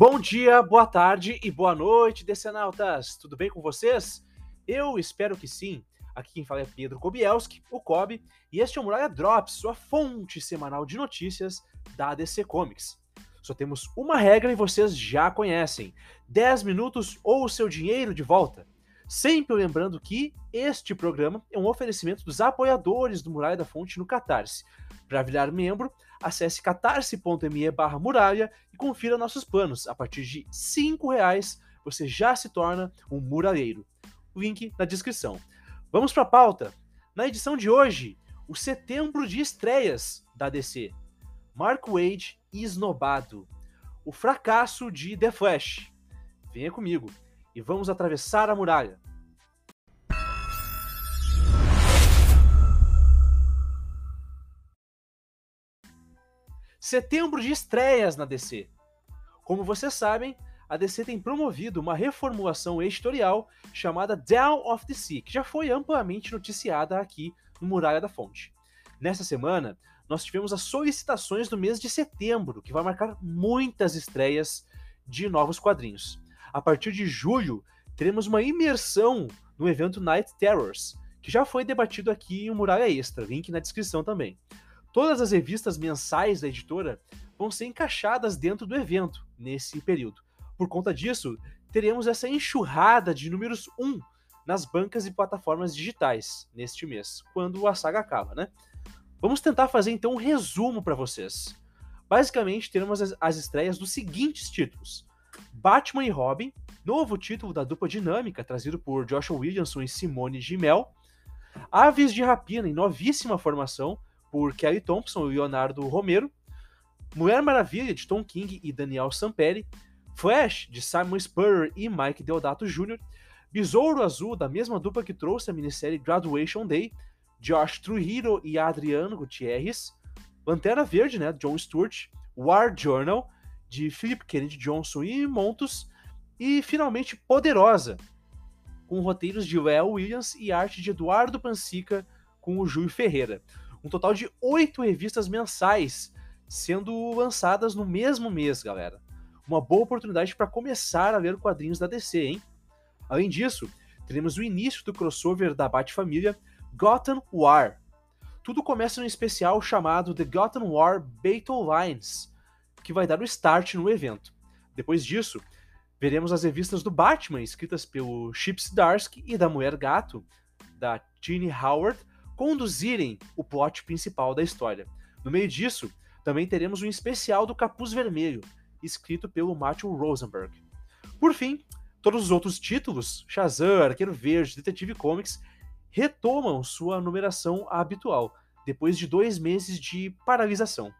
Bom dia, boa tarde e boa noite, decenautas! Tudo bem com vocês? Eu espero que sim. Aqui quem fala é Pedro Kobielski, o Kobe, e este é o Muralha Drops, sua fonte semanal de notícias da DC Comics. Só temos uma regra e vocês já conhecem: 10 minutos ou o seu dinheiro de volta. Sempre lembrando que este programa é um oferecimento dos apoiadores do Muralha da Fonte no Catarse. Para virar membro, acesse catarse.me barra muralha e confira nossos planos. A partir de R$ reais você já se torna um muralheiro. Link na descrição. Vamos para a pauta. Na edição de hoje, o setembro de estreias da DC. Mark Wade esnobado. O fracasso de The Flash. Venha comigo e vamos atravessar a muralha. Setembro de estreias na DC. Como vocês sabem, a DC tem promovido uma reformulação editorial chamada Down of the Sea, que já foi amplamente noticiada aqui no Muralha da Fonte. Nessa semana, nós tivemos as solicitações do mês de setembro, que vai marcar muitas estreias de novos quadrinhos. A partir de julho, teremos uma imersão no evento Night Terrors, que já foi debatido aqui em um Muralha Extra, link na descrição também. Todas as revistas mensais da editora vão ser encaixadas dentro do evento nesse período. Por conta disso, teremos essa enxurrada de números 1 nas bancas e plataformas digitais neste mês, quando a saga acaba, né? Vamos tentar fazer então um resumo para vocês. Basicamente, teremos as, as estreias dos seguintes títulos: Batman e Robin, novo título da dupla dinâmica trazido por Joshua Williamson e Simone Gimel. Aves de Rapina em novíssima formação por Kelly Thompson e Leonardo Romero. Mulher Maravilha de Tom King e Daniel Samperi. Flash de Simon Spurrier e Mike Deodato Jr. Besouro Azul da mesma dupla que trouxe a minissérie Graduation Day Josh Trujillo e Adriano Gutierrez, Lanterna Verde, né, John Stewart, War Journal, de Philip Kennedy Johnson e Montos, e finalmente Poderosa, com roteiros de Léo Williams e arte de Eduardo Pansica com o Júlio Ferreira. Um total de oito revistas mensais sendo lançadas no mesmo mês, galera. Uma boa oportunidade para começar a ler quadrinhos da DC, hein? Além disso, teremos o início do crossover da Bat-Família Gotham War. Tudo começa num especial chamado The Gotham War Battle Lines, que vai dar o start no evento. Depois disso, veremos as revistas do Batman, escritas pelo Chip Zdarsky e da Mulher Gato, da Tini Howard, conduzirem o plot principal da história. No meio disso, também teremos um especial do Capuz Vermelho, escrito pelo Matthew Rosenberg. Por fim, todos os outros títulos, Shazam, Arqueiro Verde, Detetive Comics, retomam sua numeração habitual, depois de dois meses de paralisação.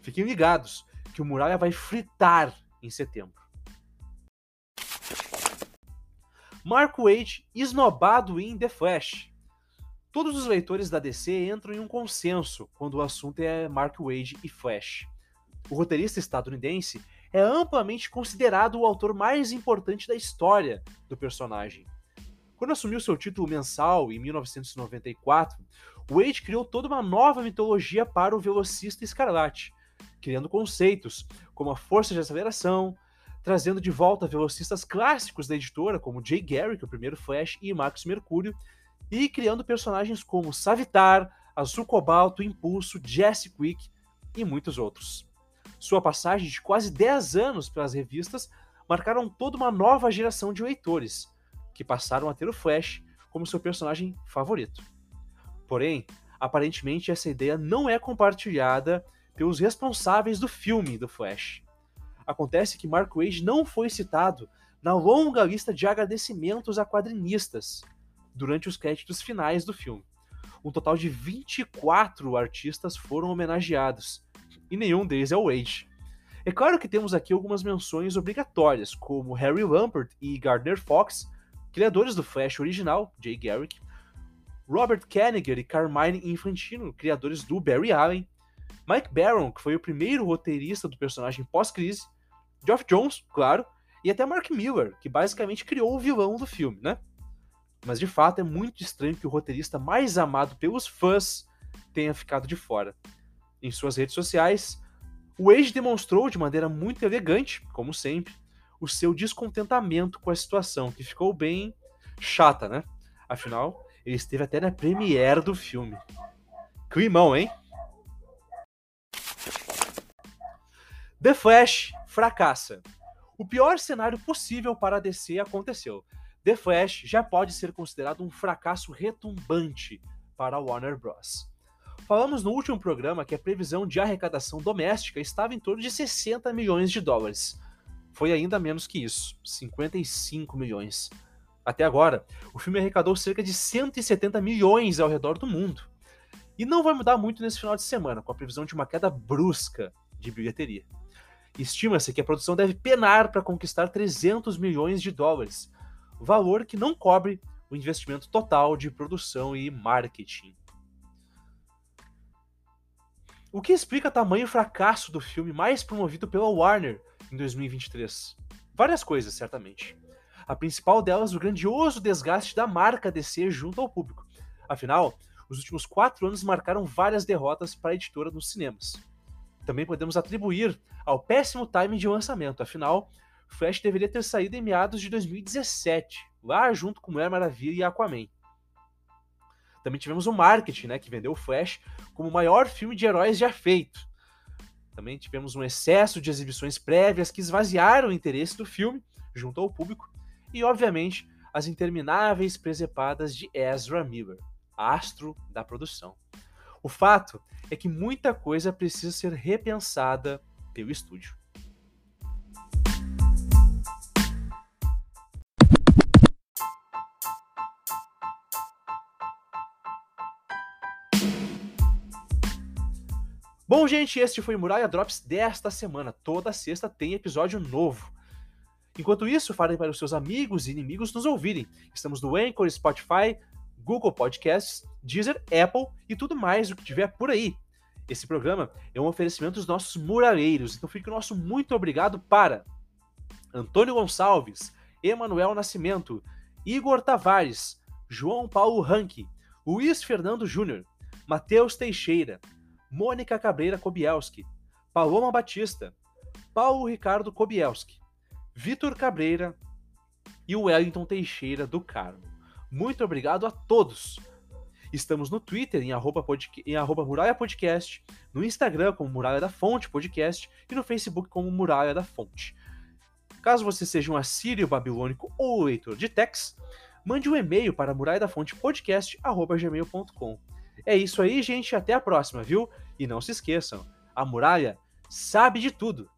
Fiquem ligados que o Muralha vai fritar em setembro. Mark Waid esnobado em The Flash. Todos os leitores da DC entram em um consenso quando o assunto é Mark Wade e Flash. O roteirista estadunidense é amplamente considerado o autor mais importante da história do personagem. Quando assumiu seu título mensal em 1994, Wade criou toda uma nova mitologia para o velocista escarlate, criando conceitos como a força de aceleração, trazendo de volta velocistas clássicos da editora, como Jay Garrick, o primeiro Flash, e Max Mercúrio, e criando personagens como Savitar, Azul Cobalto, Impulso, Jesse Quick e muitos outros. Sua passagem de quase 10 anos pelas revistas marcaram toda uma nova geração de leitores, que passaram a ter o Flash como seu personagem favorito. Porém, aparentemente essa ideia não é compartilhada pelos responsáveis do filme do Flash. Acontece que Mark Wade não foi citado na longa lista de agradecimentos a quadrinistas durante os créditos finais do filme. Um total de 24 artistas foram homenageados, e nenhum deles é o Wade. É claro que temos aqui algumas menções obrigatórias, como Harry Lampert e Gardner Fox, criadores do Flash original, Jay Garrick, Robert Kanigher e Carmine Infantino, criadores do Barry Allen, Mike Barron, que foi o primeiro roteirista do personagem pós-crise, Geoff Jones, claro, e até Mark Miller, que basicamente criou o vilão do filme, né? Mas de fato é muito estranho que o roteirista mais amado pelos fãs tenha ficado de fora. Em suas redes sociais, O Age demonstrou de maneira muito elegante, como sempre, o seu descontentamento com a situação, que ficou bem chata, né? Afinal, ele esteve até na premiere do filme. Climão, hein? The Flash fracassa. O pior cenário possível para a DC aconteceu. The Flash já pode ser considerado um fracasso retumbante para a Warner Bros. Falamos no último programa que a previsão de arrecadação doméstica estava em torno de 60 milhões de dólares. Foi ainda menos que isso, 55 milhões. Até agora, o filme arrecadou cerca de 170 milhões ao redor do mundo. E não vai mudar muito nesse final de semana, com a previsão de uma queda brusca de bilheteria. Estima-se que a produção deve penar para conquistar 300 milhões de dólares, valor que não cobre o investimento total de produção e marketing. O que explica tamanho fracasso do filme mais promovido pela Warner em 2023? Várias coisas, certamente. A principal delas, o grandioso desgaste da marca DC junto ao público. Afinal, os últimos quatro anos marcaram várias derrotas para a editora nos cinemas. Também podemos atribuir ao péssimo timing de lançamento, afinal, Flash deveria ter saído em meados de 2017, lá junto com Mulher Maravilha e Aquaman. Também tivemos o marketing, né, que vendeu o Flash como o maior filme de heróis já feito. Também tivemos um excesso de exibições prévias que esvaziaram o interesse do filme junto ao público e, obviamente, as intermináveis presepadas de Ezra Miller, astro da produção. O fato é que muita coisa precisa ser repensada pelo estúdio. Bom, gente, este foi Muralha Drops desta semana. Toda sexta tem episódio novo. Enquanto isso, falem para os seus amigos e inimigos nos ouvirem. Estamos no Anchor, Spotify, Google Podcasts, Deezer, Apple e tudo mais o que tiver por aí. Esse programa é um oferecimento dos nossos muraleiros, então fica o nosso muito obrigado para Antônio Gonçalves, Emanuel Nascimento, Igor Tavares, João Paulo Ranque, Luiz Fernando Júnior, Matheus Teixeira, Mônica Cabreira Kobielski, Paloma Batista, Paulo Ricardo Kobielski, Vitor Cabreira e Wellington Teixeira do Carmo. Muito obrigado a todos. Estamos no Twitter em arroba, em arroba Muralha Podcast, no Instagram como Muralha da Fonte Podcast e no Facebook como Muralha da Fonte. Caso você seja um assírio babilônico ou leitor de text, mande um e-mail para muralha da fonte podcast@gmail.com. É isso aí, gente, até a próxima, viu? E não se esqueçam, a muralha sabe de tudo.